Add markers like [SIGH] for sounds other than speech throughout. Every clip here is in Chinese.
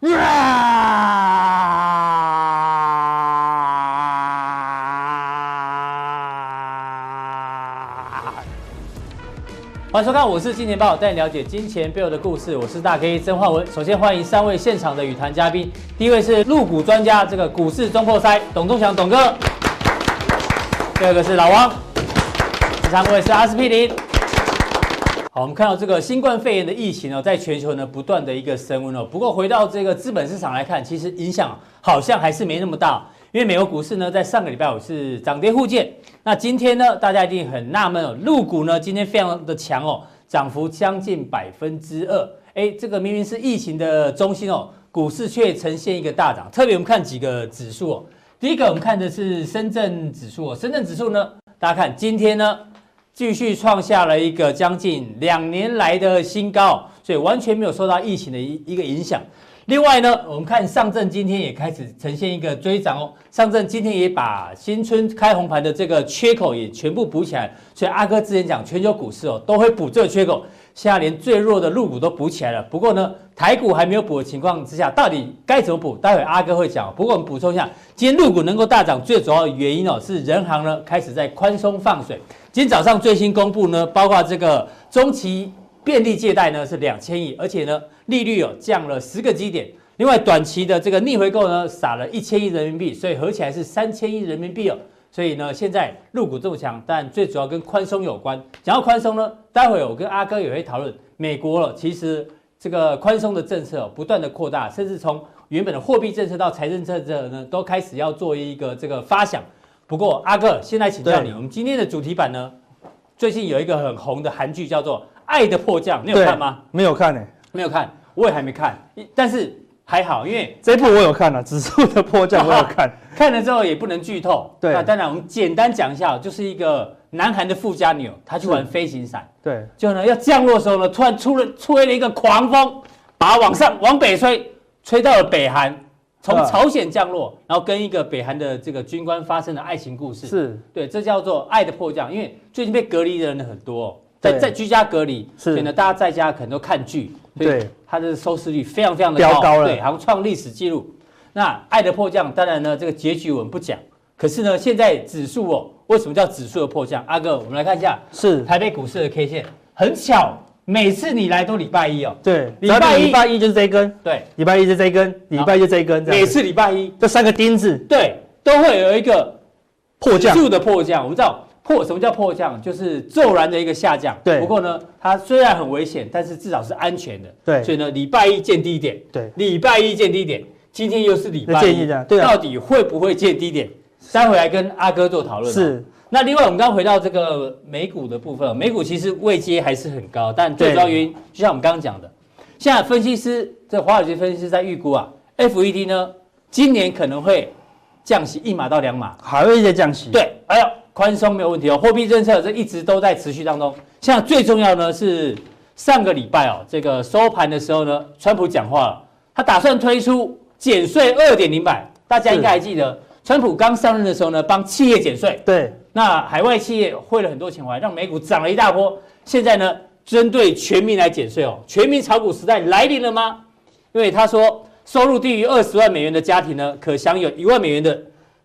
[LAUGHS] 欢迎收看，我是金钱豹，带你了解金钱背后的故事。我是大 K 曾焕文。首先欢迎三位现场的与谈嘉宾，第一位是入股专家，这个股市中破塞，董宗祥董哥。第二个是老王，第三位是阿司匹林。我们看到这个新冠肺炎的疫情呢，在全球呢不断的一个升温哦。不过回到这个资本市场来看，其实影响好像还是没那么大。因为美国股市呢，在上个礼拜五是涨跌互见。那今天呢，大家一定很纳闷哦，陆股呢今天非常的强哦，涨幅将近百分之二。哎，这个明明是疫情的中心哦，股市却呈现一个大涨。特别我们看几个指数哦，第一个我们看的是深圳指数哦，深圳指数呢，大家看今天呢继续创下了一个将近两年来的新高，所以完全没有受到疫情的一一个影响。另外呢，我们看上证今天也开始呈现一个追涨哦。上证今天也把新春开红盘的这个缺口也全部补起来，所以阿哥之前讲全球股市哦都会补这个缺口，现在连最弱的陆股都补起来了。不过呢，台股还没有补的情况之下，到底该怎么补？待会阿哥会讲。不过我们补充一下，今天陆股能够大涨，最主要的原因哦是人行呢开始在宽松放水。今天早上最新公布呢，包括这个中期。便利借贷呢是两千亿，而且呢利率有降了十个基点。另外短期的这个逆回购呢撒了一千亿人民币，所以合起来是三千亿人民币哦。所以呢现在入股这么强，但最主要跟宽松有关。讲到宽松呢，待会我跟阿哥也会讨论美国了。其实这个宽松的政策不断的扩大，甚至从原本的货币政策到财政政策呢都开始要做一个这个发想。不过阿哥现在请教你，我们今天的主题版呢，最近有一个很红的韩剧叫做。爱的迫降，你有看吗？没有看呢、欸，没有看，我也还没看。但是还好，因为这一部我有看了，指数的迫降 [LAUGHS] 我有看。啊、看了之后也不能剧透。对，那当然我们简单讲一下，就是一个南韩的富家女，她去玩飞行伞，对，就呢要降落的时候呢，突然出了吹了一个狂风，把它往上往北吹，吹到了北韩，从朝鲜降落，然后跟一个北韩的这个军官发生了爱情故事。是对，这叫做爱的迫降。因为最近被隔离的人很多、哦。在在居家隔离，所以呢，大家在家可能都看剧，对，它的收视率非常非常的高，高了，对，好像创历史记录。那《爱的迫降》，当然呢，这个结局我们不讲。可是呢，现在指数哦，为什么叫指数的迫降？阿哥，我们来看一下，是台北股市的 K 线，很巧，每次你来都礼拜一哦，对，礼拜一礼拜一就是这一根，对，礼拜一就这一根，礼拜一就这一根，每次礼拜一这三个钉子，对，都会有一个破降，指数的破降，我们知道。破什么叫破降？就是骤然的一个下降。对。不过呢，它虽然很危险，但是至少是安全的。对。所以呢，礼拜一见低点。对。礼拜一见低点，今天又是礼拜一。对。到底会不会见低点？待会来跟阿哥做讨论。是。那另外，我们刚刚回到这个美股的部分，美股其实位阶还是很高，但最主要原因就像我们刚刚讲的，现在分析师这华尔街分析师在预估啊，FED 呢今年可能会降息一码到两码，还会再降息。对。哎呦。宽松没有问题哦，货币政策这一直都在持续当中。现在最重要呢是上个礼拜哦，这个收盘的时候呢，川普讲话了，他打算推出减税二点零版。大家应该还记得，川普刚上任的时候呢，帮企业减税。对，那海外企业汇了很多钱回来，让美股涨了一大波。现在呢，针对全民来减税哦，全民炒股时代来临了吗？因为他说，收入低于二十万美元的家庭呢，可享有一万美元的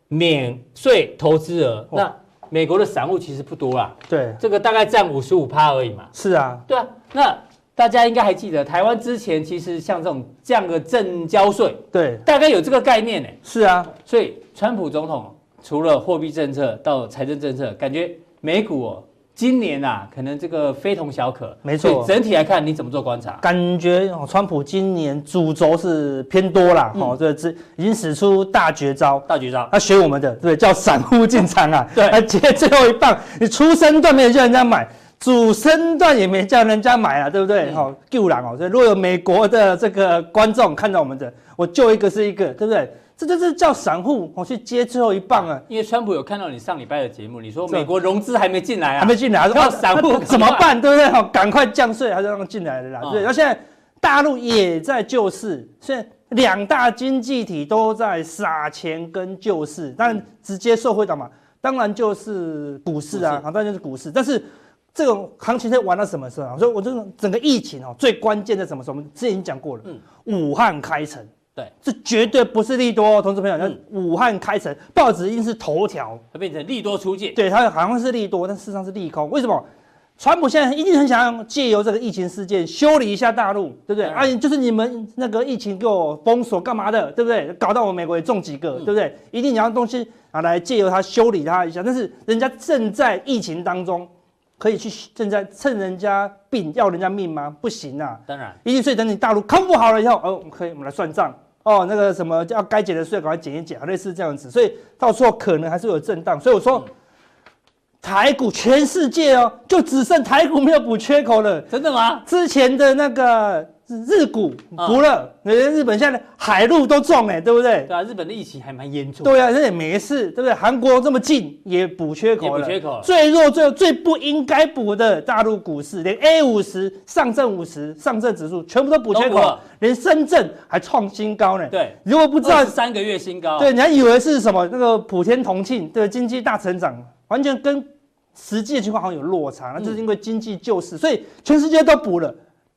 免税投资额。哦、那美国的散户其实不多啦，对，这个大概占五十五趴而已嘛。是啊，对啊。那大家应该还记得，台湾之前其实像这种这样的正交税，对，大概有这个概念呢。是啊，所以川普总统除了货币政策到财政政策，感觉美股哦。今年啊，可能这个非同小可。没错，整体来看，你怎么做观察？感觉哦，川普今年主轴是偏多啦。哦，这这已经使出大绝招。大绝招，他学我们的，对，叫散户进场啊。[LAUGHS] 对，他接最后一棒，你初升段没有叫人家买，主升段也没叫人家买啊，对不对？好，救人哦。所以如果有美国的这个观众看到我们的，我救一个是一个，对不对？这就是叫散户我去接最后一棒啊！因为川普有看到你上礼拜的节目，你说美国融资还没进来啊，还没进来，要散户怎么办？对不对？好，赶快降税，还是让他进来的啦。对，那现在大陆也在救市，现在两大经济体都在撒钱跟救市，但直接受惠到嘛，当然就是股市啊，好，当然就是股市。但是这种行情在玩到什么时候？所以我这种整个疫情哦，最关键的什么时候？我们之前已经讲过了，嗯武汉开城。对，这绝对不是利多，同志朋友。那、嗯、武汉开城，报纸一定是头条，它变成利多出尽。对，它好像是利多，但事实上是利空。为什么？川普现在一定很想要借由这个疫情事件修理一下大陆，对不对？啊，就是你们那个疫情给我封锁干嘛的，对不对？搞到我美国也中几个，对不对？一定你要东西啊来借由它修理它一下。但是人家正在疫情当中，可以去正在趁人家病要人家命吗？不行啊！当然，一定所以等你大陆康复好了以后，哦，可以我们来算账哦。那个什么要该减的税赶快减一减，类似这样子。所以到时候可能还是有震荡。所以我说。嗯台股全世界哦，就只剩台股没有补缺口了。真的吗？之前的那个日股补了，人家日本现在海陆都中哎，对不对？对啊，日本的疫情还蛮严重。对啊，人也没事，对不对？韩国这么近也补缺口了。补缺口了。最弱、最最不应该补的大陆股市，连 A 五十、上证五十、上证指数全部都补缺口，连深圳还创新高呢。对，如果不知道三个月新高，对，你还以为是什么那个普天同庆，对，经济大成长，完全跟。实际的情况好像有落差，那就是因为经济救市，所以全世界都补了。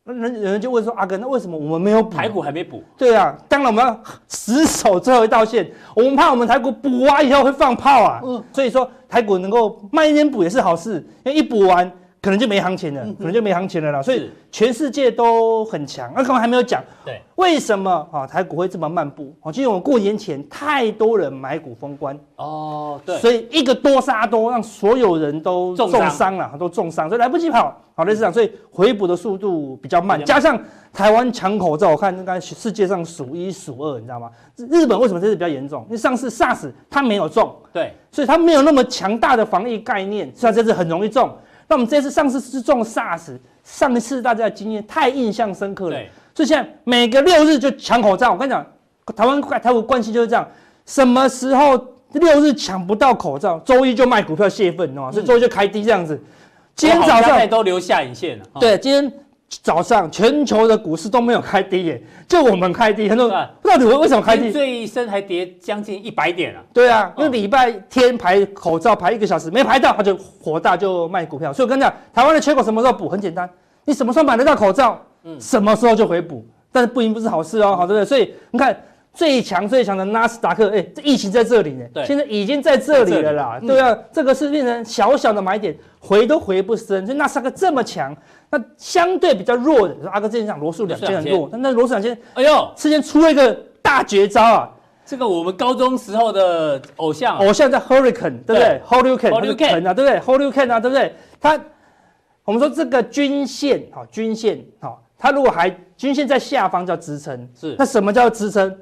那人有人就问说：“阿哥，那为什么我们没有补？台股还没补？”对啊，当然我们要死守最后一道线，我们怕我们台股补完以后会放炮啊。嗯，所以说台股能够慢一点补也是好事，因为一补完。可能就没行情了，可能就没行情了啦。所以全世界都很强。那刚刚还没有讲，对，为什么啊台股会这么漫步？哦，因为我们过年前太多人买股封关哦，对，所以一个多杀多，让所有人都重伤了，都重伤，所以来不及跑。好，类似这样，所以回补的速度比较慢。加上台湾抢口罩，我看应该世界上数一数二，你知道吗？日本为什么这次比较严重？因为上次 SARS 它没有中，对，所以它没有那么强大的防疫概念，所以这次很容易中。那我们这次上次是中 SARS，上一次大家的经验太印象深刻了，所以现在每个六日就抢口罩。我跟你讲，台湾台湾关系就是这样，什么时候六日抢不到口罩，周一就卖股票泄愤，哦，所以周一就开低这样子。嗯、今天早上都留下影线了。对，今天。早上全球的股市都没有开低耶，就我们开低，很多不知道你们为什么开低？最深还跌将近一百点啊！对啊，因为礼拜天排口罩排一个小时没排到，他就火大就卖股票。所以我跟你讲，台湾的缺口什么时候补？很简单，你什么时候买得到口罩，嗯，什么时候就回补。但是不一定不是好事哦，好对不对？所以你看最强最强的纳斯达克，哎，这疫情在这里呢，对，现在已经在这里了啦。对啊，这个是变成小小的买点，回都回不深。所以纳斯达克这么强。那相对比较弱的，阿哥之前讲罗素两千很弱，但那罗素两千，哎呦，之前出了一个大绝招啊！这个我们高中时候的偶像，偶像叫 Hurricane，对不对？Hurricane 啊，对不对？Hurricane 啊，对不对？它，我们说这个均线，好，均线，好，它如果还均线在下方叫支撑，是。那什么叫支撑？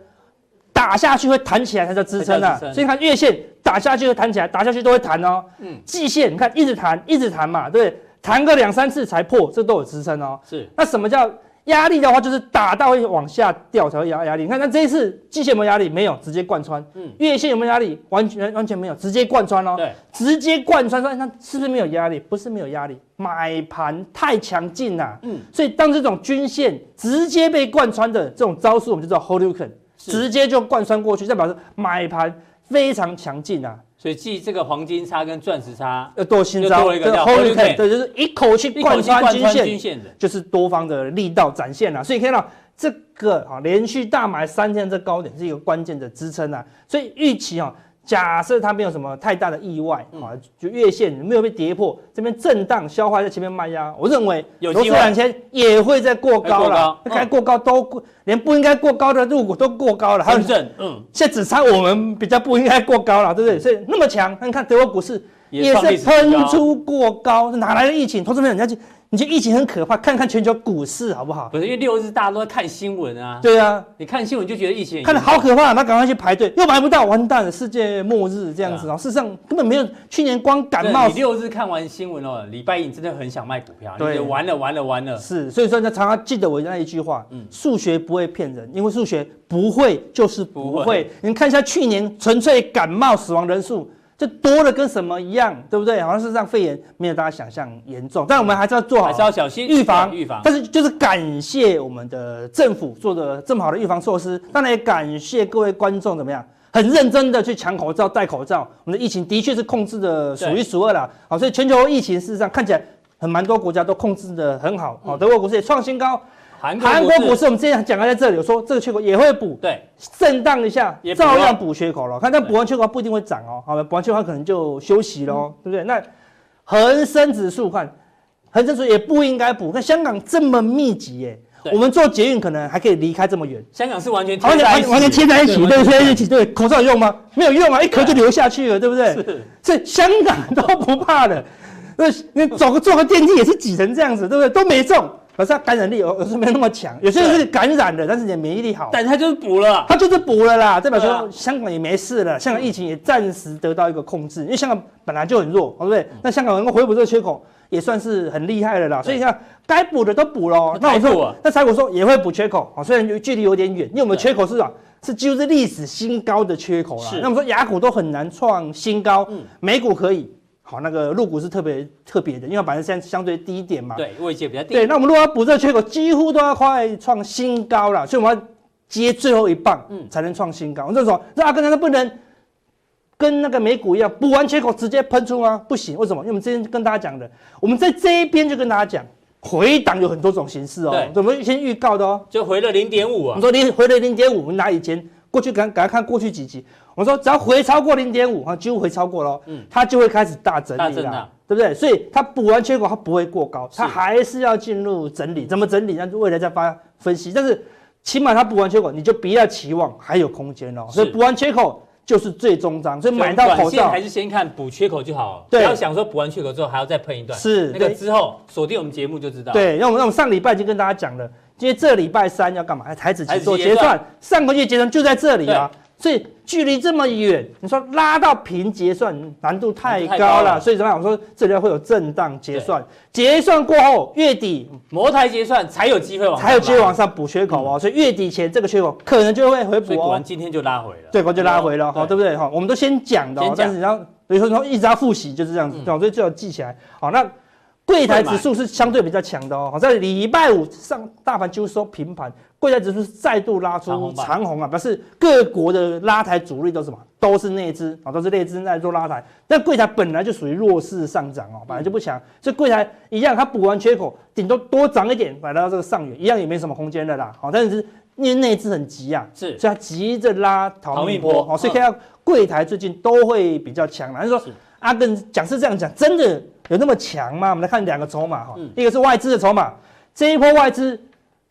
打下去会弹起来才叫支撑啊！所以你看月线打下去会弹起来，打下去都会弹哦。嗯。季线你看一直弹，一直弹嘛，对不对？弹个两三次才破，这都有支撑哦。是，那什么叫压力的话，就是打到会往下掉才会压压力。你看，那这一次季线有没有压力？没有，直接贯穿。嗯，月线有没有压力？完全完全没有，直接贯穿哦。对，直接贯穿，说那是不是没有压力？不是没有压力，买盘太强劲了。嗯，所以当这种均线直接被贯穿的这种招数，我们就叫 Hadouken，直接就贯穿过去，代表示买盘非常强劲啊。所以继这个黄金叉跟钻石叉，要多新招，对，对，就是一口气贯穿均线，就是多方的力道展现了。所以看到这个啊，连续大买三天这高点是一个关键的支撑啊。所以预期啊。假设它没有什么太大的意外啊，就月线没有被跌破，这边震荡消化在前面卖压，我认为有机会。两千也会在过高了，该过高都过，连不应该过高的入股都过高了，还有正，嗯，现在只差我们比较不应该过高了，对不对？所以那么强，那你看德国股市也是喷出过高，哪来的疫情？投资朋友你要去。你觉得疫情很可怕？看看全球股市好不好？不是，因为六日大家都在看新闻啊。对啊，你看新闻就觉得疫情看的好可怕，那赶快去排队，又排不到，完蛋了，世界末日这样子哦。事实上根本没有，去年光感冒。你六日看完新闻哦，礼拜一你真的很想卖股票，对，完了完了完了。是，所以说你要常常记得我那一句话，嗯，数学不会骗人，因为数学不会就是不会。你看一下去年纯粹感冒死亡人数。这多的跟什么一样，对不对？好像是让肺炎没有大家想象严重，但我们还是要做好，还是要小心预防预防。但是就是感谢我们的政府做的这么好的预防措施，当然也感谢各位观众怎么样，很认真的去抢口罩、戴口罩。我们的疫情的确是控制的数一数二了，好，所以全球疫情事实上看起来很蛮多国家都控制的很好，好，德国股市也创新高。韩国股市我们之前讲过在这里，有说这个缺口也会补，对，震荡一下，也照样补缺口了。看，但补完缺口不一定会涨哦，好吧，补完缺口可能就休息喽，对不对？那恒生指数看，恒生指数也不应该补。那香港这么密集耶。我们做捷运可能还可以离开这么远，香港是完全贴在一起，完全贴在一起，对不对？贴在一起，对，口罩有用吗？没有用啊，一咳就流下去了，对不对？是，所以香港都不怕的，[LAUGHS] 那你走个坐个电梯也是挤成这样子，对不对？都没中，可是它感染力有有时没有那么强，有些人是感染的，但是你的免疫力好，但是它就是补了，它就是补了啦，代表说香港也没事了，香港疫情也暂时得到一个控制，因为香港本来就很弱，对不对？那香港能够回补这个缺口。也算是很厉害的啦，所以你看该补的都补了。那我说，那财股说也会补缺口啊，虽然距离有点远，因为我们缺口是啊，是几乎是历史新高的缺口啦。那我们说雅股都很难创新高，美股可以，好，那个入股是特别特别的，因为本身相相对低一点嘛。对，位阶比较低。对，那我们如果要补这个缺口，几乎都要快创新高了，所以我们要接最后一棒，嗯，才能创新高。我这说，那阿哥难道不能？跟那个美股一样，补完缺口直接喷出吗？不行，为什么？因为我们之前跟大家讲的，我们在这一边就跟大家讲，回档有很多种形式哦。对，我们先预告的哦，就回了零点五啊。我们说你回了零点五，我们拿以前过去赶赶快看过去几集，我们说只要回超过零点五啊，几乎回超过了，嗯，它就会开始大整理了，对不对？所以它补完缺口，它不会过高，它还是要进入整理。怎么整理？那未来再发分析。但是起码它补完缺口，你就不要期望还有空间哦。所以补完缺口。就是最终章，所以买到口罩还是先看补缺口就好，对，不要想说补完缺口之后还要再喷一段。是那个之后锁定我们节目就知道。对，那我们那我们上礼拜已经跟大家讲了，因为这礼拜三要干嘛？台指期做结算，上个月结算就在这里啊。所以距离这么远，你说拉到平结算难度太高了，所以怎么样？我说这里会有震荡结算，结算过后月底摩台结算才有机会往才有机会往上补缺口哦。所以月底前这个缺口可能就会回补哦。果然今天就拉回了，对，果然就拉回了，好，对不对？好，我们都先讲的，但是然后所以说一直要复习就是这样子，对，所以最好记起来。好，那柜台指数是相对比较强的哦。好，在礼拜五上大盘就收平盘。柜台指数再度拉出长红啊，表示各国的拉抬主力都是什么？都是内资啊，都是内资在做拉抬。但柜台本来就属于弱势上涨哦，本来就不强，所以柜台一样，它补完缺口，顶多多涨一点，来到这个上缘，一样也没什么空间的啦。好，但是因为内资很急啊，是，所以它急着拉逃命波，好，所以看到柜台最近都会比较强。还是说阿根讲是这样讲，真的有那么强吗？我们来看两个筹码哈，一个是外资的筹码，这一波外资。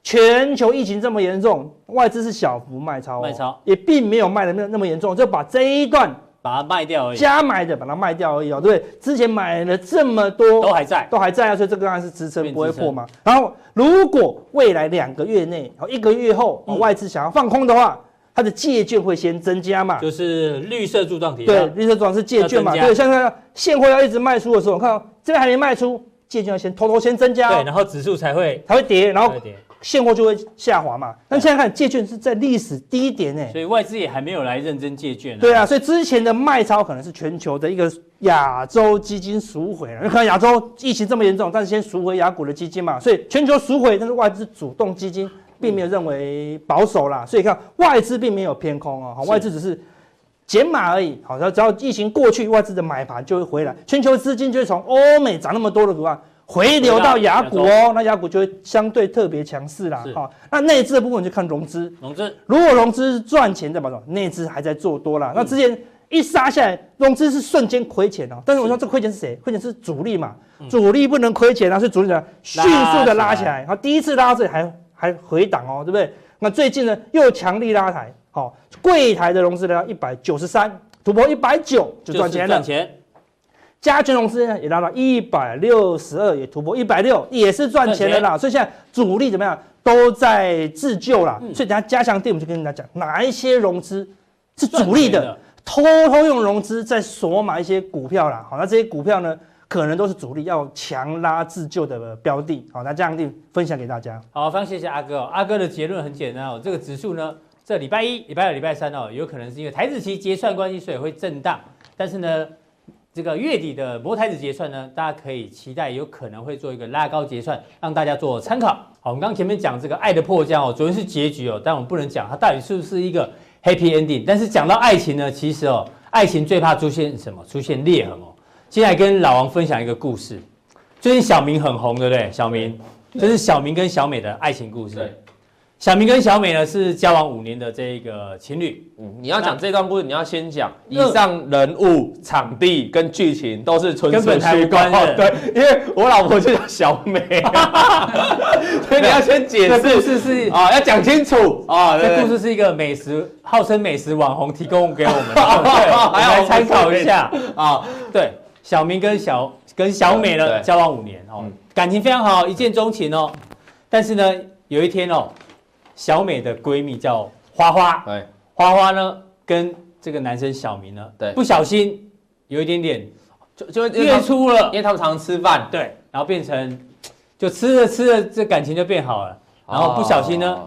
全球疫情这么严重，外资是小幅卖超，卖超也并没有卖的那那么严重，就把这一段把它卖掉而已，加买的把它卖掉而已哦，对不对？之前买了这么多都还在，都还在啊，所以这个当然是支撑不会破嘛。然后如果未来两个月内，一个月后外资想要放空的话，它的借券会先增加嘛，就是绿色柱状体，对，绿色柱状是借券嘛，对，像那个现货要一直卖出的时候，我看到这边还没卖出，借券要先偷偷先增加，对，然后指数才会才会跌，然后。现货就会下滑嘛，但现在看借券是在历史低点呢，所以外资也还没有来认真借券。对啊，所以之前的卖超可能是全球的一个亚洲基金赎回了，你看亚洲疫情这么严重，但是先赎回亚股的基金嘛，所以全球赎回，但是外资主动基金并没有认为保守啦，所以看外资并没有偏空哦，外资只是减码而已。好，只要疫情过去，外资的买盘就会回来，全球资金就会从欧美涨那么多的股啊。回流到亚股哦，那亚股就会相对特别强势啦。好，那内资的部分就看融资。融资如果融资赚钱，代表什么？内资还在做多啦。那之前一杀下来，融资是瞬间亏钱哦。但是我说这亏钱是谁？亏钱是主力嘛？主力不能亏钱啊，是主力的迅速的拉起来。然后，第一次拉到这里还还回档哦，对不对？那最近呢又强力拉抬，好，柜台的融资来到一百九十三，突破一百九就赚钱了。加权融资呢也达到一百六十二，也突破一百六，也是赚钱的啦。所以现在主力怎么样都在自救啦。所以等下加强錠我们就跟大家讲哪一些融资是主力的，偷偷用融资在锁买一些股票啦。好，那这些股票呢可能都是主力要强拉自救的标的。好，那加强錠分享给大家。好，非常谢谢阿哥。阿哥的结论很简单哦，这个指数呢，这礼拜一、礼拜二、礼拜三哦，有可能是因为台子期结算关系，所以会震荡，但是呢。这个月底的摩台子结算呢，大家可以期待有可能会做一个拉高结算，让大家做参考。好，我们刚刚前面讲这个爱的迫降哦，昨天是结局哦，但我们不能讲它到底是不是一个 happy ending。但是讲到爱情呢，其实哦，爱情最怕出现什么？出现裂痕哦。接下来跟老王分享一个故事。最近小明很红，对不对？小明这是小明跟小美的爱情故事。小明跟小美呢是交往五年的这个情侣。嗯，你要讲这段故事，你要先讲以上人物、场地跟剧情都是纯属虚构。对，因为我老婆就叫小美，[LAUGHS] 所以你要先解释。故事是啊，要讲清楚啊。这故事是一个美食，号称美食网红提供给我们，对，[LAUGHS] 来参考一下啊。对，小明跟小跟小美呢交往五年哦，感情非常好，一见钟情哦。但是呢，有一天哦。小美的闺蜜叫花花，对，花花呢跟这个男生小明呢，对，不小心有一点点就就月初了，因为他们常常吃饭，对，然后变成就吃着吃着这感情就变好了，然后不小心呢，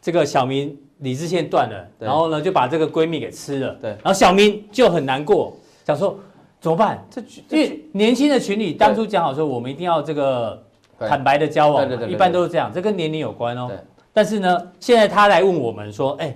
这个小明理智线断了，然后呢就把这个闺蜜给吃了，对，然后小明就很难过，想说怎么办？这因为年轻的情侣当初讲好说我们一定要这个坦白的交往，一般都是这样，这跟年龄有关哦。但是呢，现在他来问我们说，哎，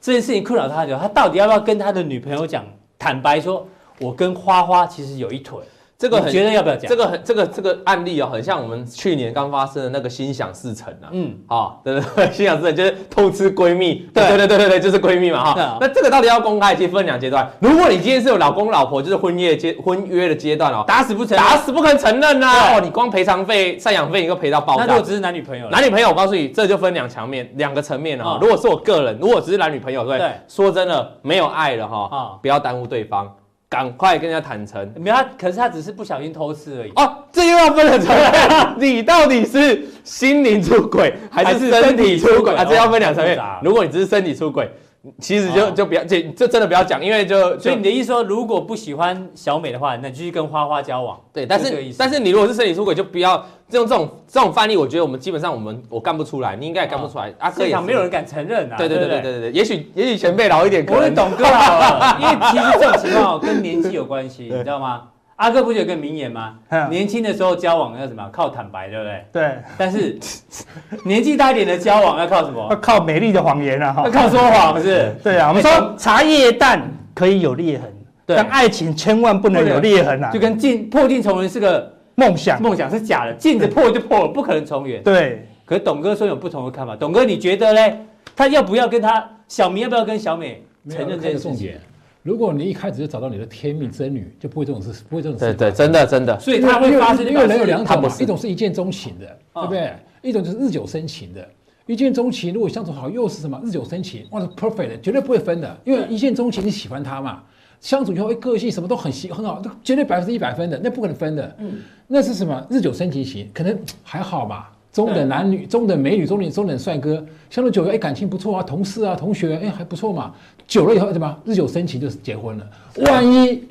这件事情困扰他很久，他到底要不要跟他的女朋友讲，坦白说，我跟花花其实有一腿。这个很觉得要不要讲？这个很这个这个案例哦，很像我们去年刚发生的那个心想事成啊。嗯，好，对对对，[LAUGHS] 心想事成就是偷吃闺蜜。对对对对对对，就是闺蜜嘛哈。那这个到底要公开？其实分两阶段。如果你今天是有老公老婆，就是婚约阶婚约的阶段哦，打死不承打死不肯承认呐。哦，你光赔偿费、赡养费，你都赔到爆炸。那如果只是男女朋友，男女朋友，我告诉你，这就分两层面、两个层面了哈。如果是我个人，如果只是男女朋友，对，说真的没有爱了哈，啊，不要耽误对方。赶快跟人家坦诚，没有他，可是他只是不小心偷吃而已。哦，这又要分得出来，[LAUGHS] 你到底是心灵出轨还是身体出轨啊？这要分两层面。如果你只是身体出轨。其实就就不要这这真的不要讲，因为就所以你的意思说，如果不喜欢小美的话，那继续跟花花交往。对，但是但是你如果是身体出轨，就不要用这种这种范例。我觉得我们基本上我们我干不出来，你应该也干不出来。阿哥也没有人敢承认啊。对对对对对对，也许也许前辈老一点，可能董哥好，因为其实这种情况跟年纪有关系，[LAUGHS] 你知道吗？阿哥不是有个名言吗？年轻的时候交往要什么？靠坦白，对不对？对。但是 [LAUGHS] 年纪大一点的交往要靠什么？[LAUGHS] 要靠美丽的谎言啊！要靠说谎，不是？对啊。我们说茶叶蛋可以有裂痕，但爱情千万不能有裂痕啊！就跟镜破镜重圆是个梦想，梦想是假的，镜子破就破了，不可能重圆。对。可是董哥说有不同的看法，董哥你觉得嘞？他要不要跟他小明？要不要跟小美承认这个重点？如果你一开始就找到你的天命真女，就不会这种事，不会这种事。对对，真的真的。所以他会发生，因为人有两种嘛，一种是一见钟情的，对不对？一种就是日久生情的。一见钟情，如果相处好，又是什么日久生情？哇，perfect，绝对不会分的。因为一见钟情，你喜欢他嘛，相处以后，哎，个性什么都很喜很好，绝对百分之一百分的，那不可能分的。嗯，那是什么？日久生情型，可能还好吧。中等男女、中等美女、中等中等帅哥，相处久了，哎，感情不错啊，同事啊，同学，哎，还不错嘛。久了以后，对吧日久生情，就是结婚了。万一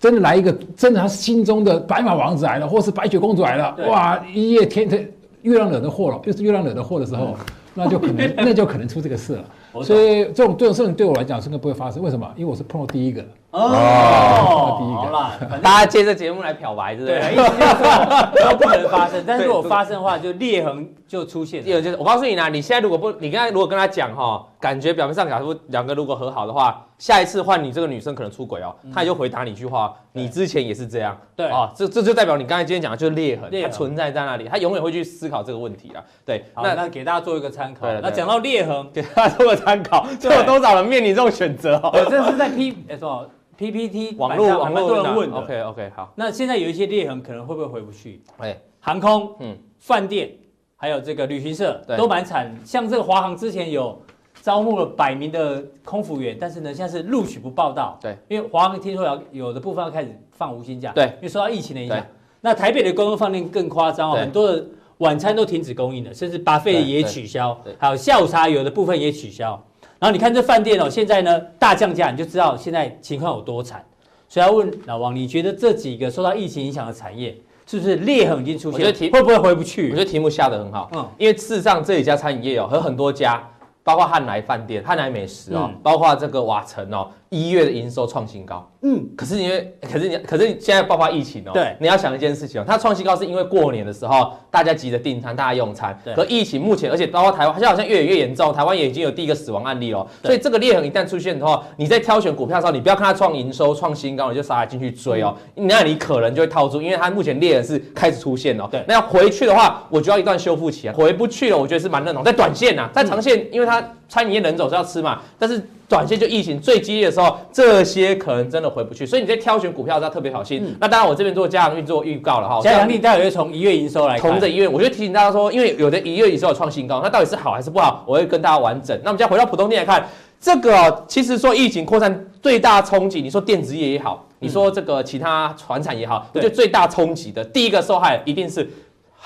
真的来一个，真的他心中的白马王子来了，或是白雪公主来了，哇，一夜天天月亮惹的祸了，又是月亮惹的祸的时候，[LAUGHS] 那就可能，[LAUGHS] 那就可能出这个事了。所以这种这种事情对我来讲，应该不会发生。为什么？因为我是碰到第一个。哦，第一个。好了，大家借这节目来漂白，对不对？意思就是说都 [LAUGHS] 不能发生，但是如果发生的话，就裂痕就出现。裂痕就是，我告诉你啦，你现在如果不，你刚才如果跟他讲哈，感觉表面上假如两个如果和好的话，下一次换你这个女生可能出轨哦，他也就回答你一句话，你之前也是这样。对啊，这这就代表你刚才今天讲的就是裂痕，它存在在那里，他永远会去思考这个问题啊。对，那那给大家做一个参考。那讲到裂痕，[LAUGHS] 给大家做个参考，就有多少人面临这种选择哦？我这是在 P 什么？PPT 网络网络多人问的，OK OK 好。那现在有一些裂痕，可能会不会回不去？哎，航空、嗯，饭店，还有这个旅行社都蛮惨。像这个华航之前有招募了百名的空服员，但是呢，现在是录取不报到。对，因为华航听说要有的部分要开始放无薪假。对，因为受到疫情的影响。那台北的公共饭店更夸张哦，很多的晚餐都停止供应了，甚至 buffet 也取消，还有下午茶有的部分也取消。然后你看这饭店哦，现在呢大降价，你就知道现在情况有多惨。所以要问老王，你觉得这几个受到疫情影响的产业，是不是裂痕已经出现？我觉得题会不会回不去？我觉得题目下的很好。嗯，因为事实上这几家餐饮业哦，和很多家，包括汉来饭店、汉来美食哦，包括这个瓦城哦，一月的营收创新高，嗯，可是因为，可是你，可是现在爆发疫情哦，对，你要想一件事情哦，它创新高是因为过年的时候大家急着订餐，大家用餐，对，可疫情目前，而且包括台湾，现在好像越来越严重，台湾也已经有第一个死亡案例了，所以这个裂痕一旦出现的话，你在挑选股票的时候，你不要看它创营收创新高，你就杀进去追哦，那你可能就会套住，因为它目前裂痕是开始出现了，对，那要回去的话，我就要一段修复期啊，回不去了，我觉得是蛮认同，在短线呐，在长线，因为它餐饮业人走是要吃嘛，但是。短线就疫情最激烈的时候，这些可能真的回不去，所以你在挑选股票要特别小心。嗯、那当然，我这边做加强錠做预告了哈。加强力待会会从一月营收来看，同着一月，我就提醒大家说，因为有的一月营收有创新高，那到底是好还是不好？我会跟大家完整。那我们再回到普通店来看，这个、哦、其实说疫情扩散最大冲击，你说电子业也好，你说这个其他船产也好，我觉得最大冲击的第一个受害一定是。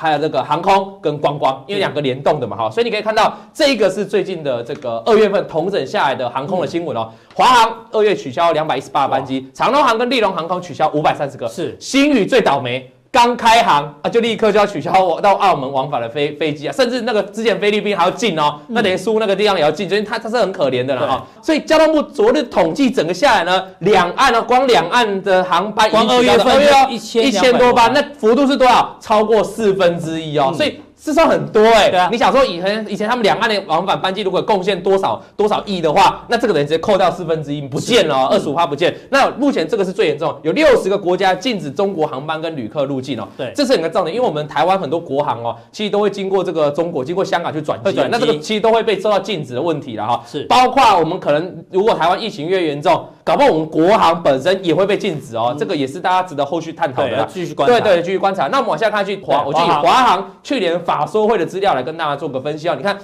还有这个航空跟观光，因为两个联动的嘛，哈，所以你可以看到这一个是最近的这个二月份同整下来的航空的新闻哦。华航二月取消两百一十八班机，长龙航跟立荣航空取消五百三十个，是新宇最倒霉。刚开航啊，就立刻就要取消我到澳门往返的飞飞机啊，甚至那个之前菲律宾还要禁哦，那等于输那个地方也要禁，所以它它是很可怜的了哈。所以交通部昨日统计整个下来呢，两岸呢光两岸的航班，光二月份一千一千多班，那幅度是多少？超过四分之一哦，所以。至少很多哎、欸，对啊，你想说以前以前他们两岸的往返班机如果贡献多少多少亿的话，那这个人直接扣掉四分之一不见了，二十五趴不见。那目前这个是最严重，有六十个国家禁止中国航班跟旅客入境哦。对，这是很重点，因为我们台湾很多国航哦，其实都会经过这个中国，经过香港去转机，那这个其实都会被受到禁止的问题了哈。是，包括我们可能如果台湾疫情越严重。搞不好我们国航本身也会被禁止哦，这个也是大家值得后续探讨的。继续观察，对对，继续观察。那我们往下看去华，我就以华航去年法说会的资料来跟大家做个分析哦。你看，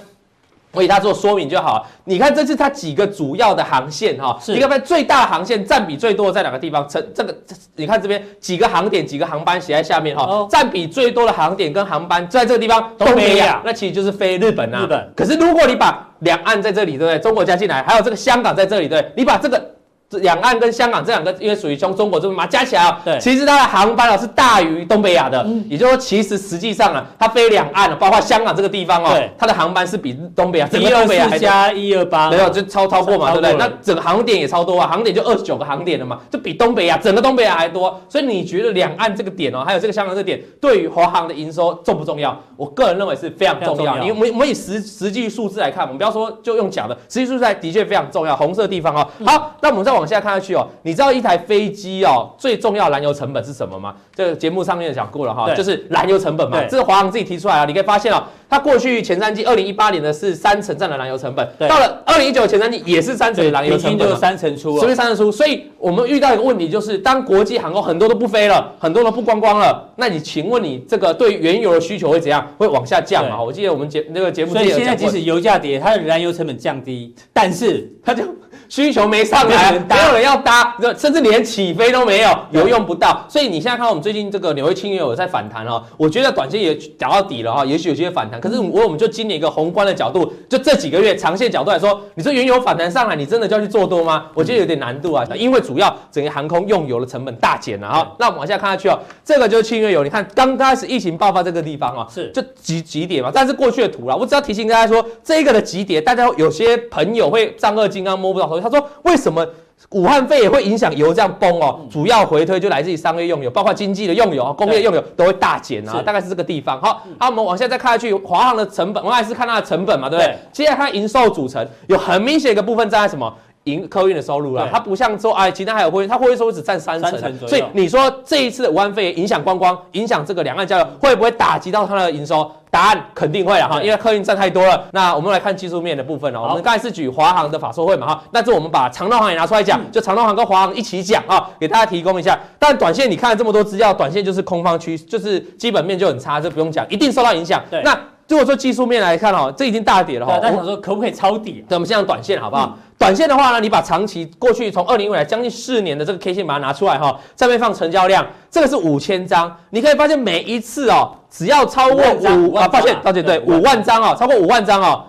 我以它做说明就好。你看，这是它几个主要的航线哈。是。你看，最大航线占比最多的在哪个地方？成这个，你看这边几个航点、几个航班写在下面哈。占比最多的航点跟航班在这个地方，东北亚，那其实就是飞日本啊。日本。可是如果你把两岸在这里，对不对？中国加进来，还有这个香港在这里，对不对？你把这个。这两岸跟香港这两个，因为属于中中国这边嘛，加起来啊，对，其实它的航班啊是大于东北亚的，嗯，也就是说，其实实际上啊，它飞两岸，啊包括香港这个地方哦，对，它的航班是比东北亚整个东北亚还加一二八，没有就超超过嘛，对不对？那整个航点也超多啊，航点就二十九个航点了嘛，就比东北亚整个东北亚还多，所以你觉得两岸这个点哦，还有这个香港这个点，对于华航的营收重不重要？我个人认为是非常重要。你我们我们以实实际数字来看，我们不要说就用讲的，实际数字来的确非常重要。红色地方哦，好，那我们再往下看下去哦。你知道一台飞机哦，最重要燃油成本是什么吗？这个节目上面讲过了哈，就是燃油成本嘛。这是华航自己提出来啊，你可以发现哦，它过去前三季，二零一八年的是三成占的燃油成本，到了二零一九前三季也是三成的燃油成本，就是三成出，所以三成出。所以我们遇到一个问题，就是当国际航空很多都不飞了，很多都不观光了，那你请问你这个对原油的需求会怎样？会往下降嘛？我记得我们节那个节目，所以现在即使油价跌，它的燃油成本降低，但是它就。需求没上来，[LAUGHS] 没有人要搭，甚至连起飞都没有，油用不到。所以你现在看我们最近这个纽约轻油有在反弹哦，我觉得短线也讲到底了哈，也许有些反弹。可是我我们就今年一个宏观的角度，就这几个月长线角度来说，你说原油反弹上来，你真的就要去做多吗？我觉得有点难度啊，因为主要整个航空用油的成本大减了哈。那我们往下看下去哦，这个就是轻油油，你看刚开始疫情爆发这个地方哦，是就几几点嘛，但是过去的图啦，我只要提醒大家说，这个的级别，大家有些朋友会丈二金刚摸不到头，他说为什么？武汉肺炎会影响油这样崩哦，主要回推就来自于商业用油，包括经济的用油、工业用油都会大减啊，大概是这个地方。好，那，我们往下再看下去，华航的成本，我们还是看它的成本嘛，对不对？接下来看营收组成，有很明显一个部分在什么？营客运的收入啦，它不像说哎，其他还有货运，它货运收入只占三成，所以你说这一次的武汉肺炎影响观光，影响这个两岸交流，会不会打击到它的营收？答案肯定会了哈，因为客运占太多了。那我们来看技术面的部分哦，我们刚才是举华航的法说会嘛哈，那这我们把长荣航也拿出来讲，就长荣航跟华航一起讲啊，给大家提供一下。但短线你看了这么多资料，短线就是空方区，就是基本面就很差，这不用讲，一定受到影响。对，那如果说技术面来看哦，这已经大跌了哈。大家想说可不可以抄底？对，我们先讲短线好不好？[LAUGHS] 短线的话呢，你把长期过去从二零一五来将近四年的这个 K 线把它拿出来哈，上面放成交量，这个是五千张，你可以发现每一次哦，只要超过五啊，抱歉抱歉，对，五万张哦，超过五万张哦，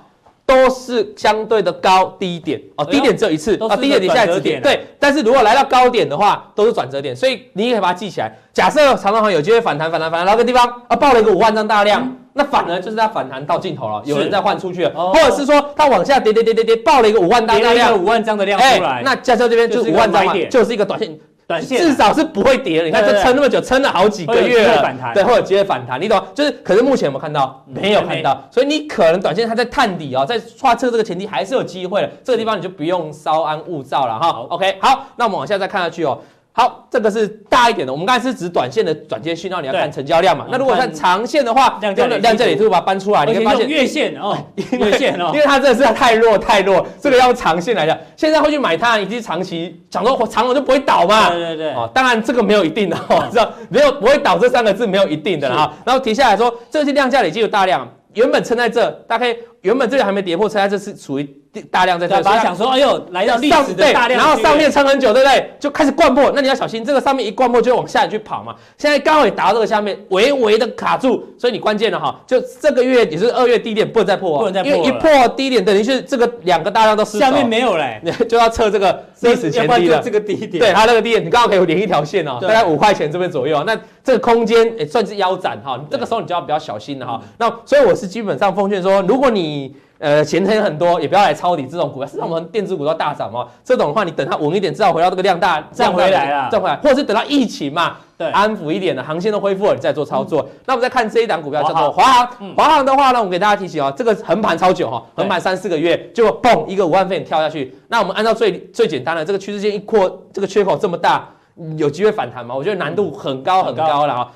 都是相对的高低点哦，低点只有一次啊，低点底下止点，对，但是如果来到高点的话，都是转折点，所以你也可以把它记起来。假设长荣航有机会反弹反弹反弹然后个地方啊，爆了一个五万张大量。那反而就是它反弹到尽头了，有人在换出去了，或者是说它往下跌跌跌跌跌，爆了一个五万大量，五万张的量出来，那加州这边就是五万张嘛，就是一个短线。短线至少是不会跌的，你看这撑那么久，撑了好几个月了，反弹，对，或者直接反弹，你懂？就是，可是目前我们看到没有看到，所以你可能短线它在探底哦，在刷车这个前提还是有机会的，这个地方你就不用稍安勿躁了哈。OK，好，那我们往下再看下去哦。好，这个是大一点的。我们刚才是指短线的转接讯号，你要看成交量嘛。那如果看长线的话，量这里是不是把它搬出来？你会发现月线哦，[LAUGHS] 月线哦，因为它真的是太弱太弱，这个要长线来讲，现在会去买它，已经长期想说长了就不会倒嘛。对对对。哦，当然这个没有一定的 [LAUGHS] 哦，知道没有不会倒这三个字没有一定的啊。然后提下来说，这些量价累积有大量，原本撑在这，大概原本这里还没跌破，撑在这是属于。大量在这，把它想说，哎呦，来到历史的大量，然后上面撑很久，对不对？就开始灌破，那你要小心，这个上面一灌破就往下去跑嘛。现在刚好也达到这个下面，微微的卡住，所以你关键了哈，就这个月也是二月低点，不能再破，不能再破，因为一破低点，等于是这个两个大量都失守，下面没有嘞，[LAUGHS] 就要测这个历史前低了。这个低点，对，它那个低点，你刚好可以连一条线哦，大概五块钱这边左右，那这个空间也算是腰斩哈，这个时候你就要比较小心了哈。那所以我是基本上奉劝说，如果你呃，前天很多，也不要来抄底这种股票。实际上，我们电子股都大涨哦，这种的话，你等它稳一点，至少回到这个量大，涨回来了，涨回来，或者是等到疫情嘛，对，安抚一点的航线都恢复了，你再做操作。那我们再看这一档股票叫做华航，华航的话呢，我们给大家提醒哦，这个横盘超久哈，横盘三四个月，就嘣一个五万飞跳下去。那我们按照最最简单的这个趋势线一扩，这个缺口这么大，有机会反弹吗？我觉得难度很高很高了哈。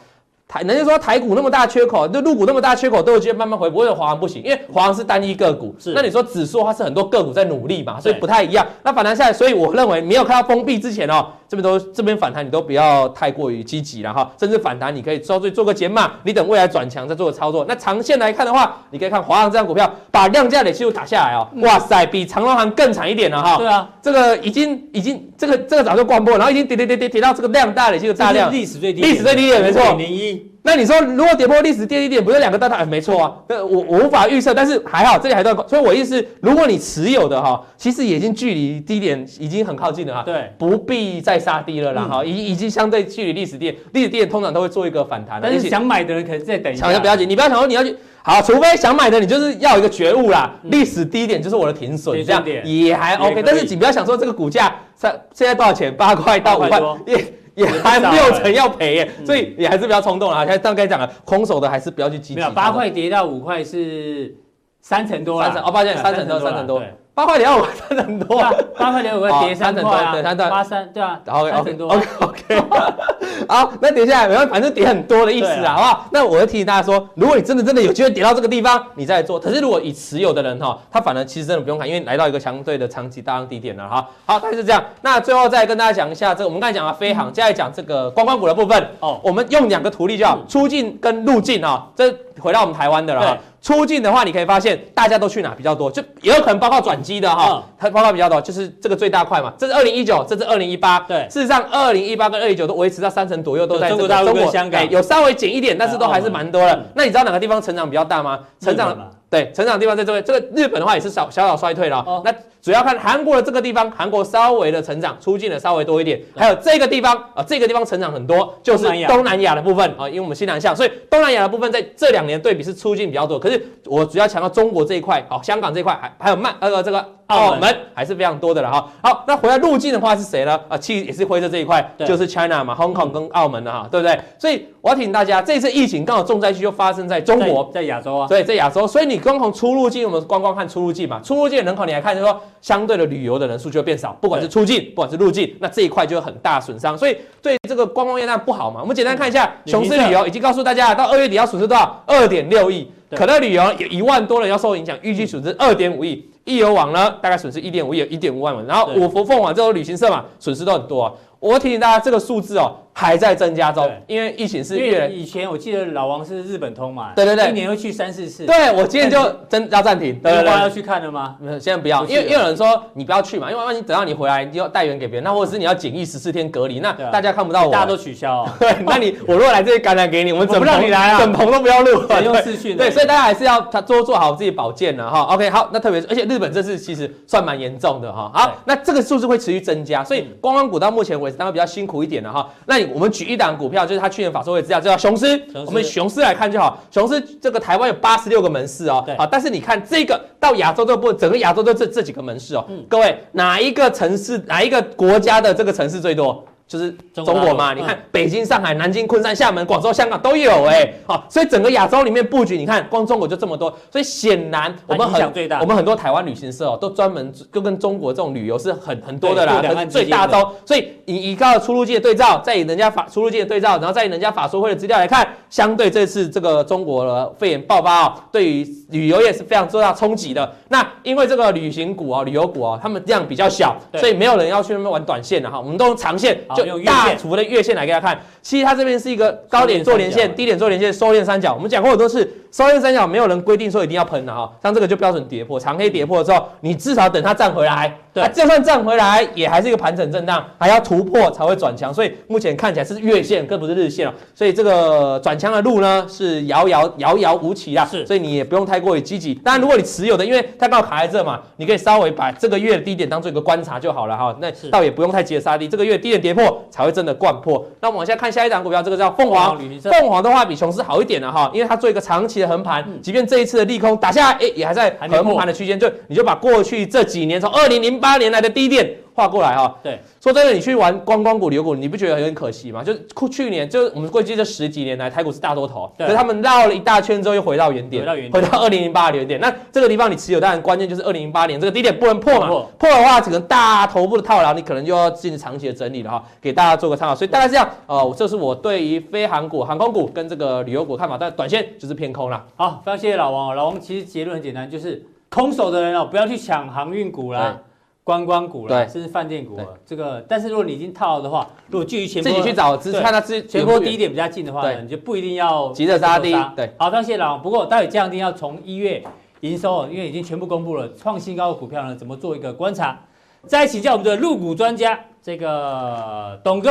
台，人家说台股那么大缺口，就陆股那么大缺口都有机会慢慢回，不会华航不行，因为华航是单一个股。是。那你说指数它是很多个股在努力嘛，所以不太一样。那反弹下来，所以我认为没有看到封闭之前哦，这边都这边反弹，你都不要太过于积极了哈。甚至反弹你可以稍微做个减码，你等未来转强再做个操作。那长线来看的话，你可以看华航这张股票，把量价累积数打下来哦，哇塞，比长荣航更惨一点了哈。对啊。这个已经已经这个这个早就关破，然后已经跌跌跌跌跌到这个量大累积的大量，历史最低，历史最低点没错。零一。那你说，如果跌破历史低点，不是两个大大？哎，没错啊。那我我无法预测，但是还好，这里还在。所以我意思是，如果你持有的哈，其实已经距离低点已经很靠近了哈。对，不必再杀低了啦哈，已已经相对距离历史低点，历史低点通常都会做一个反弹。但是想买的人可能再等一下。想要不要紧，你不要想说你要去好，除非想买的你就是要有一个觉悟啦。历史低点就是我的停损，这样也还 OK。但是你不要想说这个股价在现在多少钱，八块到五块也还六成要赔耶，所以也还是比较冲动了啊！现在刚才讲了，空手的还是不要去积极。没有，八块跌到五块是三成多了。三成哦，抱歉，三成多，三成多。八块跌到五，[LAUGHS] 三成多。八块跌五块，跌三成多，对，三成八三，对啊，然后三成多。[LAUGHS] OK OK。[LAUGHS] 好，那跌下来没关系，反正跌很多的意思啊，好不好？那我要提醒大家说，如果你真的真的有机会跌到这个地方，你再做。可是如果已持有的人哈，他反而其实真的不用看，因为来到一个相对的长期大量低点了哈。好，大概是这样。那最后再跟大家讲一下，这个我们刚才讲了飞航，接下来讲这个观光股的部分哦。我们用两个图例就好，出境跟入境啊，这回到我们台湾的了哈。出境的话，你可以发现大家都去哪比较多，就也有可能包括转机的哈，它包括比较多，就是这个最大块嘛。这是二零一九，这是二零一八。对，事实上二零一八跟二零一九都维持在三成左右，都在中国大陆跟香港，有稍微减一点，但是都还是蛮多的。那你知道哪个地方成长比较大吗？成长对，成长的地方在这边。这个日本的话也是小小小衰退了。那主要看韩国的这个地方，韩国稍微的成长，出境的稍微多一点。还有这个地方啊，这个地方成长很多，就是东南亚的部分啊，因为我们西南向，所以东南亚的部分在这两年对比是出境比较多。可是我主要强调中国这一块，好，香港这一块还还有曼呃这个澳门还是非常多的了哈。好，那回来入境的话是谁呢？啊，其实也是灰色这一块，就是 China 嘛，Hong Kong 跟澳门的哈，对不对？所以我要提醒大家，这次疫情刚好重灾区就发生在中国，在亚洲啊，对，在亚洲。所以你光从出入境，我们观光看出入境嘛，出入境的人口你来看，就是说相对的旅游。的人数就会变少，不管是出境，不管是入境，那这一块就有很大损伤，所以对这个观光业那不好嘛。我们简单看一下，雄狮旅游已经告诉大家，到二月底要损失多少？二点六亿。可乐旅游有一万多人要受影响，预计损失二点五亿。易游网呢，大概损失一点五亿，一点五万嘛。然后五福凤凰这种旅行社嘛，损失都很多啊。我提醒大家，这个数字哦。还在增加中，因为疫情是越来。以前我记得老王是日本通嘛，对对对，一年会去三四次。对，我今天就真要暂停。对对对，要去看了吗？没有，现在不要，因为因为有人说你不要去嘛，因为万一等到你回来，你就要带源给别人，那或者是你要检疫十四天隔离，那大家看不到我，大家都取消。[LAUGHS] 对，那你我如果来这里感染给你，我们整不让你来啊，整棚都不要录，用视讯。对，所以大家还是要他多做好自己保健了哈。OK，好，那特别是而且日本这次其实算蛮严重的哈。好，那这个数字会持续增加，所以观光股到目前为止当然比较辛苦一点了哈。那那我们举一档股票，就是他去年法说会资料，叫雄狮。我们雄狮来看就好，雄狮这个台湾有八十六个门市哦，对，好，但是你看这个到亚洲这部分，整个亚洲都这这几个门市哦，各位哪一个城市，哪一个国家的这个城市最多？就是中国嘛，你看北京、上海、南京、昆山、厦门、广州、香港都有哎，好，所以整个亚洲里面布局，你看光中国就这么多，所以显然我们很我们很多台湾旅行社哦，都专门就跟中国这种旅游是很很多的啦，最大宗。所以以以靠出入境的对照，再以人家法出入境的对照，然后再以人家法说会的资料来看，相对这次这个中国的肺炎爆发哦，对于旅游业是非常重大冲击的。那因为这个旅行股哦，旅游股哦，他们量比较小，所以没有人要去那边玩短线的哈，我们都用长线就。用大幅的月线来给大家看，其实它这边是一个高点做连线，低点做连线，收敛三角。我们讲过很多次，收敛三角没有人规定说一定要喷的哈，像这个就标准跌破，长黑跌破之后，你至少等它站回来。对，就算站回来，也还是一个盘整震荡，还要突破才会转强。所以目前看起来是月线，更不是日线了。所以这个转强的路呢，是遥遥遥遥无期啦。是，所以你也不用太过于积极。当然，如果你持有的，因为它刚好卡在这嘛，你可以稍微把这个月的低点当做一个观察就好了哈。那倒也不用太急着杀低，这个月低点跌破才会真的灌破。那我们往下看下一档股票，这个叫凤凰。凤凰的话比雄狮好一点了哈，因为它做一个长期的横盘，即便这一次的利空打下来，哎，也还在横盘的区间。就你就把过去这几年从二零零八年来的低点画过来哈。对，说真的，你去玩观光股、旅游股，你不觉得很可惜吗？就是去年，就是我们过去这十几年来，台股是大多头，可是他们绕了一大圈之后又回到原点，回到二零零八的原点。那这个地方你持有，当然关键就是二零零八年这个低点不能破嘛，破的话，整个大头部的套牢，你可能就要进行长期的整理了哈。给大家做个参考，所以大概这样，呃，这是我对于飞航股、航空股跟这个旅游股看法，但短线就是偏空了。好，非常谢谢老王。老王其实结论很简单，就是空手的人哦，不要去抢航运股啦。观光股了，甚至饭店股了，这个，但是如果你已经套了的话，如果距离前波自己去找，只看它之前波低点比较近的话呢，你就不一定要急着杀低。对，好，谢谢老王。不过待会降低要从一月营收，因为已经全部公布了创新高的股票呢，怎么做一个观察？再请教我们的入股专家，这个董哥，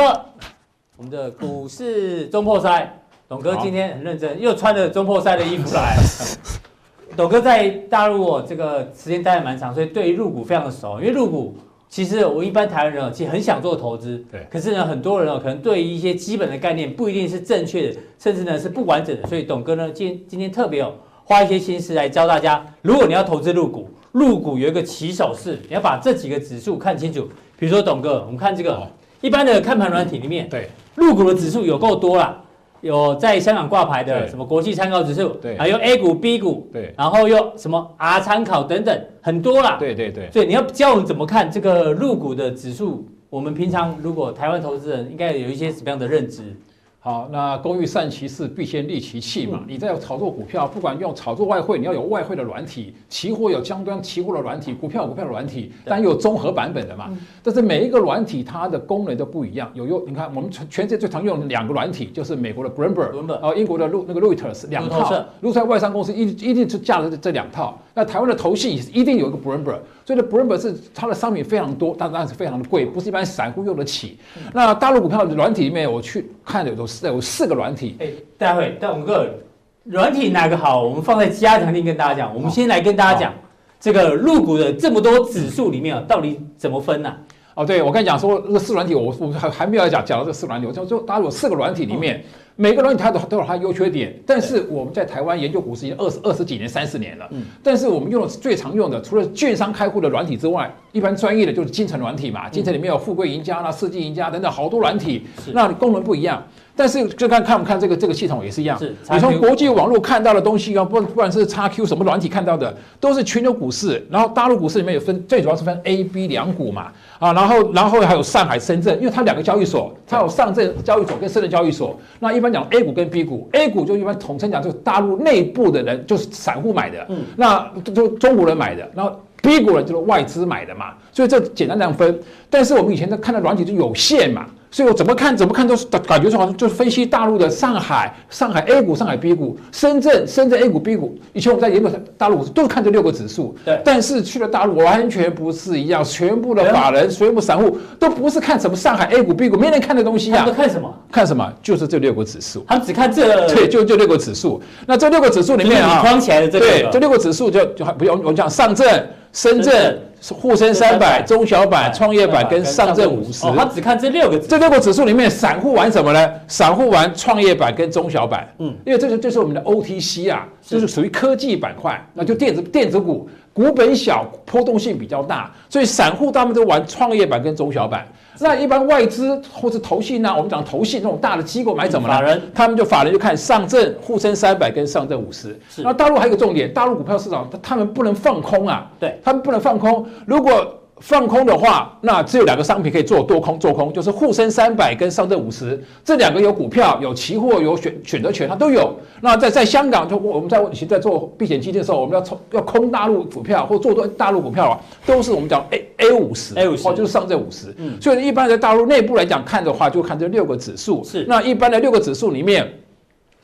我们的股市中破塞，董哥今天很认真，又穿着中破塞的衣服来。[LAUGHS] 董哥在大陆哦，这个时间待的蛮长，所以对于入股非常的熟。因为入股其实我一般台湾人哦，其实很想做投资，对。可是呢，很多人哦，可能对于一些基本的概念不一定是正确的，甚至呢是不完整的。所以董哥呢，今今天特别有花一些心思来教大家，如果你要投资入股，入股有一个起手式，你要把这几个指数看清楚。比如说董哥，我们看这个一般的看盘软体里面，对，入股的指数有够多啦。有在香港挂牌的什么国际参考指数，对，还有 A 股、B 股，对，然后又什么 R 参考等等，很多啦。对对对。所以你要教我们怎么看这个入股的指数，我们平常如果台湾投资人应该有一些什么样的认知？好，那工欲善其事，必先利其器嘛。你在炒作股票，不管用炒作外汇，你要有外汇的软体；期货有相关期货的软体，股票有股票的软体，但有综合版本的嘛。但是每一个软体它的功能都不一样。有用，你看我们全全世界最常用的两个软体，就是美国的 Bloomberg，然后英国的路那个 Reuters 两套。如果在外商公司一一定是架了这这两套。那台湾的投信也是一定有一个 Bloomberg，所以呢 Bloomberg 是它的商品非常多，但当然是非常的贵，不是一般散户用得起。那大陆股票的软体里面，我去看的有四有四个软体。哎，待会但我们个软体哪个好？我们放在加强錠跟大家讲。我们先来跟大家讲这个入股的这么多指数里面啊，到底怎么分呢、啊？哦，对，我跟你讲说那个四软体，我我还还没有讲讲到这个四软体，我就就大陆有四个软体里面。嗯每个软体它都都有它优缺点，但是我们在台湾研究股市已经二十二十几年、三十年了。嗯，但是我们用的最常用的，除了券商开户的软体之外，一般专业的就是金城软体嘛。金城里面有富贵赢家啦、世纪赢家等等好多软体，那功能不一样。但是就看看不看这个这个系统也是一样。是，你从国际网络看到的东西啊，不不管是叉 Q 什么软体看到的，都是全球股市。然后大陆股市里面有分，最主要是分 A、B 两股嘛。啊，然后然后还有上海、深圳，因为它两个交易所，它有上证交易所跟深圳交易所。那一般讲 A 股跟 B 股，A 股就一般统称讲就是大陆内部的人，就是散户买的。嗯，那就中国人买的，然后。B 股人就是外资买的嘛，所以这简单这样分。但是我们以前在看的软体就有限嘛，所以我怎么看怎么看都是感觉说好像就是分析大陆的上海、上海 A 股、上海 B 股、深圳、深圳 A 股、B 股。以前我们在研究大陆都是看这六个指数，对。但是去了大陆完全不是一样，全部的法人、全部散户都不是看什么上海 A 股、B 股，没人看的东西啊。他们看什么？看什么？就是这六个指数。他们只看这。对，就就六个指数。那这六个指数里面啊，框起来的这个。对，这六个指数就就还不用我们讲上证。深圳、沪深三百、中小板、创业板跟上证五十。哦，他只看这六个，这六个指数里面，散户玩什么呢？散户玩创业板跟中小板。嗯，因为这是这是我们的 OTC 啊，就是属于科技板块，那就电子电子股，股本小，波动性比较大，所以散户他们都玩创业板跟中小板。那一般外资或者投信呢？我们讲投信那种大的机构买怎么了？法人，他们就法人就看上证、沪深三百跟上证五十。那大陆还有一个重点，大陆股票市场他们不能放空啊，对，他们不能放空。如果放空的话，那只有两个商品可以做多空做空，就是沪深三百跟上证五十这两个有股票、有期货、有选选择权，它都有。那在在香港，就我们在以前在做避险基金的时候，我们要从要空大陆股票或做多大陆股票啊，都是我们讲 A A 五十，A 五十，哦，就是上证五十。嗯，所以一般在大陆内部来讲看的话，就看这六个指数。是，那一般的六个指数里面。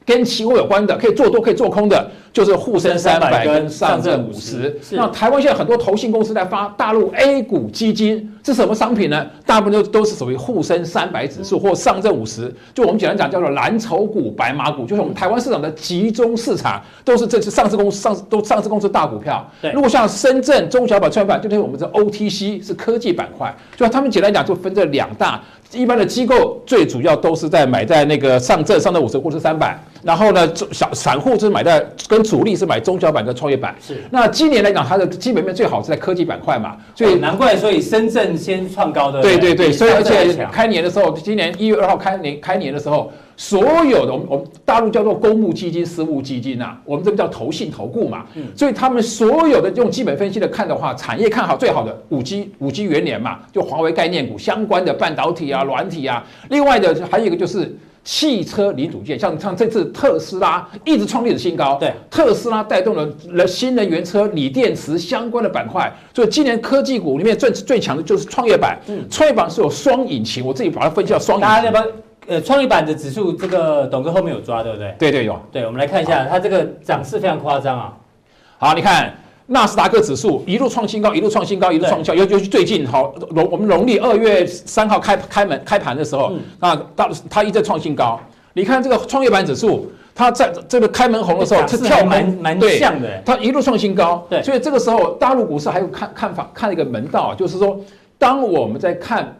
跟期货有关的，可以做多可以做空的，就是沪深三百跟上证五十。那台湾现在很多投信公司在发大陆 A 股基金，是什么商品呢？大部分都都是属于沪深三百指数或上证五十。就我们简单讲，叫做蓝筹股、白马股，就是我们台湾市场的集中市场，都是这次上市公司上市都上市公司大股票。对，如果像深圳中小板、创业板，就是我们的 OTC 是科技板块，就他们简单讲就分这两大。一般的机构最主要都是在买在那个上证、上证五十或是三百。然后呢，小散户是买在跟主力是买中小板跟创业板。是。那今年来讲，它的基本面最好是在科技板块嘛，所以、哦、难怪所以深圳先创高的。对对对，所以而且开年的时候，今年一月二号开年开年的时候，所有的我们我们大陆叫做公募基金、私募基金呐、啊，我们这个叫投信投顾嘛。嗯。所以他们所有的用基本分析的看的话，产业看好最好的五 G 五 G 元年嘛，就华为概念股相关的半导体啊、软体啊。另外的还有一个就是。汽车零组件，像像这次特斯拉一直创历史新高，对，特斯拉带动了了新能源车、锂电池相关的板块，所以今年科技股里面最最强的就是创业板。嗯，创业板是有双引擎，我自己把它分析到双引擎。呃，创业板的指数，这个董哥后面有抓，对不对？对对有。对，我们来看一下，它这个涨势非常夸张啊。好，你看。纳斯达克指数一路创新高，一路创新高，一路创新高。尤尤其最近，好农我们农历二月三号开开门开盘的时候，啊、嗯，到它一直在创新高。你看这个创业板指数，它在这个开门红的时候，是跳蛮蛮像的，它一路创新高。对，所以这个时候大陆股市还有看看法，看一个门道，就是说，当我们在看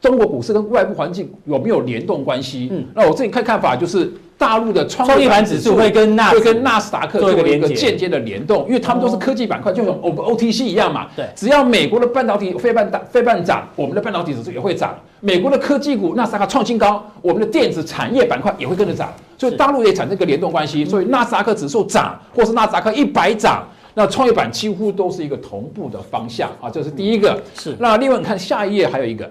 中国股市跟外部环境有没有联动关系，嗯，那我自己看看法就是。大陆的创业板指数会跟纳会跟纳斯达克做一个间接的联动，因为他们都是科技板块，就像我们 OTC 一样嘛。对，只要美国的半导体非半大非半涨，我们的半导体指数也会涨。美国的科技股纳斯达克创新高，我们的电子产业板块也会跟着涨。所以大陆也产生一个联动关系，所以纳斯达克指数涨，或是纳斯达克一百涨，那创业板几乎都是一个同步的方向啊。这是第一个。是。那另外你看下一页还有一个。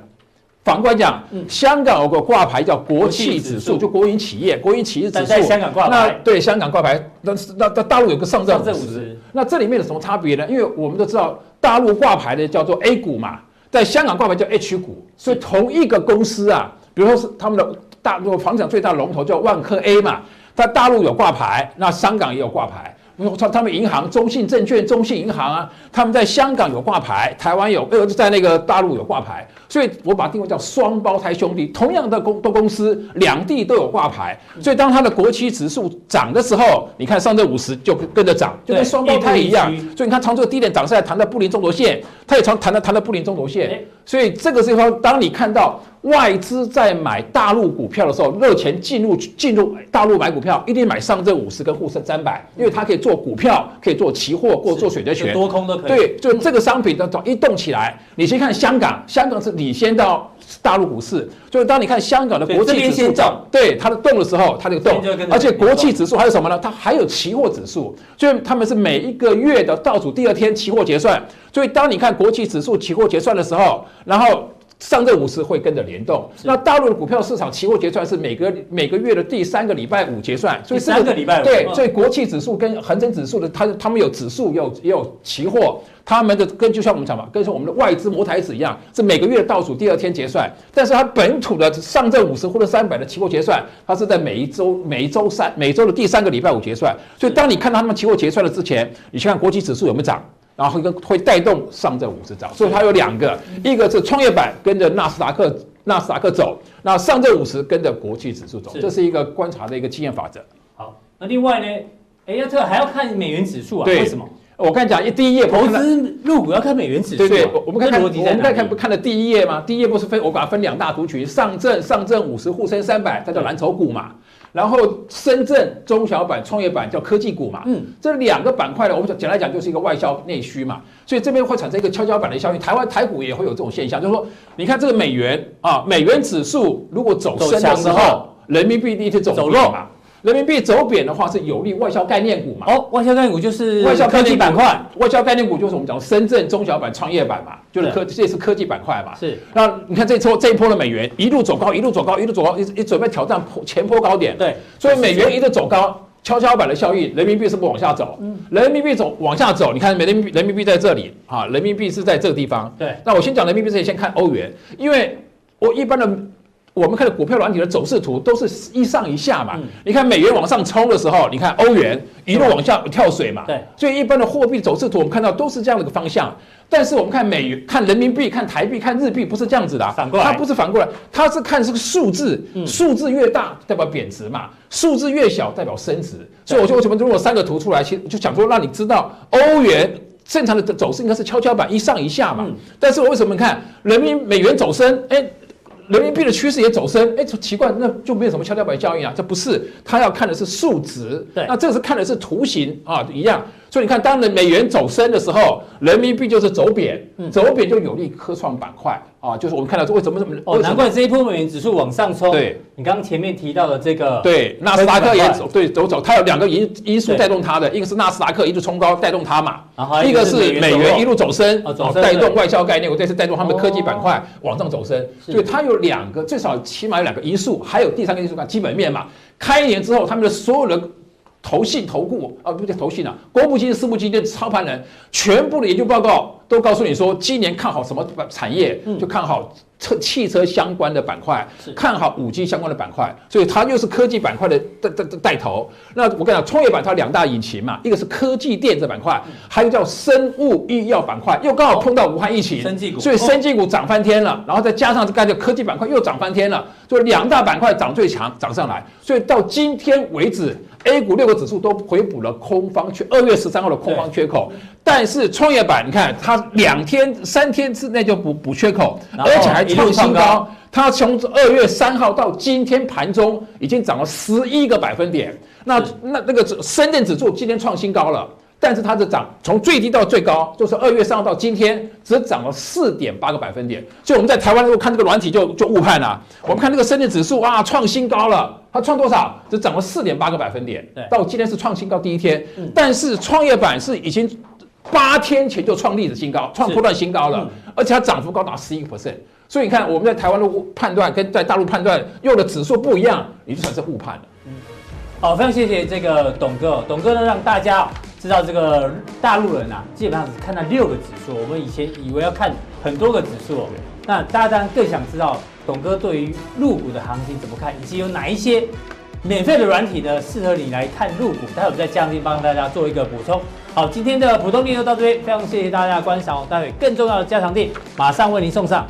反过来讲，香港有个挂牌叫国企指数，就国营企业，国营企业指数。在香港挂牌。那对香港挂牌，那那那大陆有个上证五十，那这里面有什么差别呢？因为我们都知道，大陆挂牌的叫做 A 股嘛，在香港挂牌叫 H 股，所以同一个公司啊，比如说是他们的大陆房产最大龙头叫万科 A 嘛，在大陆有挂牌，那香港也有挂牌。他他们银行，中信证券、中信银行啊，他们在香港有挂牌，台湾有，呃，在那个大陆有挂牌，所以我把它定位叫双胞胎兄弟，同样的公的公司，两地都有挂牌，所以当它的国企指数涨的时候，你看上证五十就跟着涨，就跟双胞胎一样，所以你看从这个低点涨上来，谈到布林中轴线，它也从谈到谈到布林中轴线，所以这个地方当你看到。外资在买大陆股票的时候，热钱进入进入大陆买股票，一定买上证五十跟沪深三百，因为它可以做股票，可以做期货，或做选择权，多空都可以。对，就这个商品的一动起来，你先看香港，香港是领先到大陆股市，就是当你看香港的国际指数涨，对它的动的时候，它就动，而且国际指数还有什么呢？它还有期货指数，所以他们是每一个月的倒数第二天期货结算，所以当你看国际指数期货结算的时候，然后。上证五十会跟着联动，那大陆的股票市场期货结算是每个每个月的第三个礼拜五结算，所以三个礼拜五对，所以国企指数跟恒生指数的，它他们有指数，有也有期货，他们的跟就像我们讲嘛，跟我们的外资摩台子一样，是每个月倒数第二天结算，但是它本土的上证五十或者三百的期货结算，它是在每一周每一周三每周的第三个礼拜五结算，所以当你看到他们期货结算了之前，你去看国企指数有没有涨。然后会跟会带动上证五十涨，所以它有两个，一个是创业板跟着纳斯达克纳斯达克走，那上证五十跟着国际指数走，这是一个观察的一个经验法则。好，那另外呢，哎，要这还要看美元指数啊？为什么？我跟你讲，第一页投资入股要看美元指数。对对，我们看我们看不看的第一页吗，第一页不是分我把它分两大族群，上证上证五十沪深三百，它叫蓝筹股嘛。然后深圳中小板、创业板叫科技股嘛，嗯，这两个板块呢，我们讲简单来讲就是一个外销内需嘛，所以这边会产生一个跷跷板的效应。台湾台股也会有这种现象，就是说，你看这个美元啊，美元指数如果走升的时候，人民币一定走弱嘛。人民币走贬的话，是有利外销概念股嘛？哦，外销概念股就是外销科技板块，外销概念股就是我们讲深圳中小板、创业板嘛，就是科，这也是科技板块嘛。是。那你看这一波这一波的美元一路走高，一路走高，一路走高，一一准备挑战前波高点。对。所以美元一路走高，跷跷板的效应，人民币是不往下走。嗯。人民币走往下走，你看美人民币人民币在这里啊，人民币是在这个地方。对。那我先讲人民币之前，先看欧元，因为我一般的。我们看的股票软体的走势图都是一上一下嘛，你看美元往上冲的时候，你看欧元一路往下跳水嘛，对，所以一般的货币走势图我们看到都是这样的一个方向。但是我们看美元、看人民币、看台币、看日币，不是这样子的，反过来，它不是反过来，它是看这个数字，数字越大代表贬值嘛，数字越小代表升值。所以我就为什么如果三个图出来，其实就想说让你知道欧元正常的走势应该是跷跷板一上一下嘛。但是我为什么看人民美元走升？哎。人民币的趋势也走升，哎，奇怪，那就没有什么跷跷板效应啊？这不是，他要看的是数值，对，那这个是看的是图形啊，一样。所以你看，当人美元走升的时候，人民币就是走贬，走贬就有利科创板块啊。就是我们看到说，为什么这么哦？难怪这一波美元指数往上冲。对，你刚刚前面提到的这个，对，纳斯达克也走，对，走走，它有两个因因素带动它的，一个是纳斯达克一路冲高带动它嘛，一个是美元一路走升，带动外销概念，我这次带动他们科技板块往上走升。所以它有两个，最少起码有两个因素，还有第三个因素看基本面嘛。开年之后，他们的所有的。投信、投顾啊，不对投信啊，公募基金、私募基金的操盘人，全部的研究报告都告诉你说，今年看好什么产业，就看好车、汽车相关的板块，看好五 G 相关的板块，所以它又是科技板块的带带带头。那我跟你讲，创业板它两大引擎嘛，一个是科技电子板块，还有叫生物医药板块，又刚好碰到武汉疫情，所以生技股涨翻天了，然后再加上这个科技板块又涨翻天了，所以两大板块涨最强，涨上来，所以到今天为止。A 股六个指数都回补了空方缺，二月十三号的空方缺口，但是创业板你看它两天三天之内就补补缺口，而且还创新高。它从二月三号到今天盘中已经涨了十一个百分点。那那那个深圳指数今天创新高了，但是它的涨从最低到最高，就是二月三号到今天只涨了四点八个百分点。所以我们在台湾如果看这个软体就就误判了。我们看这个深圳指数啊，创新高了。它创多少？只涨了四点八个百分点。到今天是创新高第一天。嗯，但是创业板是已经八天前就创历史新高，创波段新高了，而且它涨幅高达十一个 percent。所以你看，我们在台湾的判断跟在大陆判断用的指数不一样，你就算是误判了。嗯，好，非常谢谢这个董哥。董哥呢，让大家知道这个大陆人啊，基本上只看到六个指数。我们以前以为要看很多个指数，那大家当然更想知道。董哥对于入股的行情怎么看，以及有哪一些免费的软体呢，适合你来看入股？待会再降低帮大家做一个补充。好，今天的普通錠就到这边，非常谢谢大家的观赏。待会更重要的加强店马上为您送上。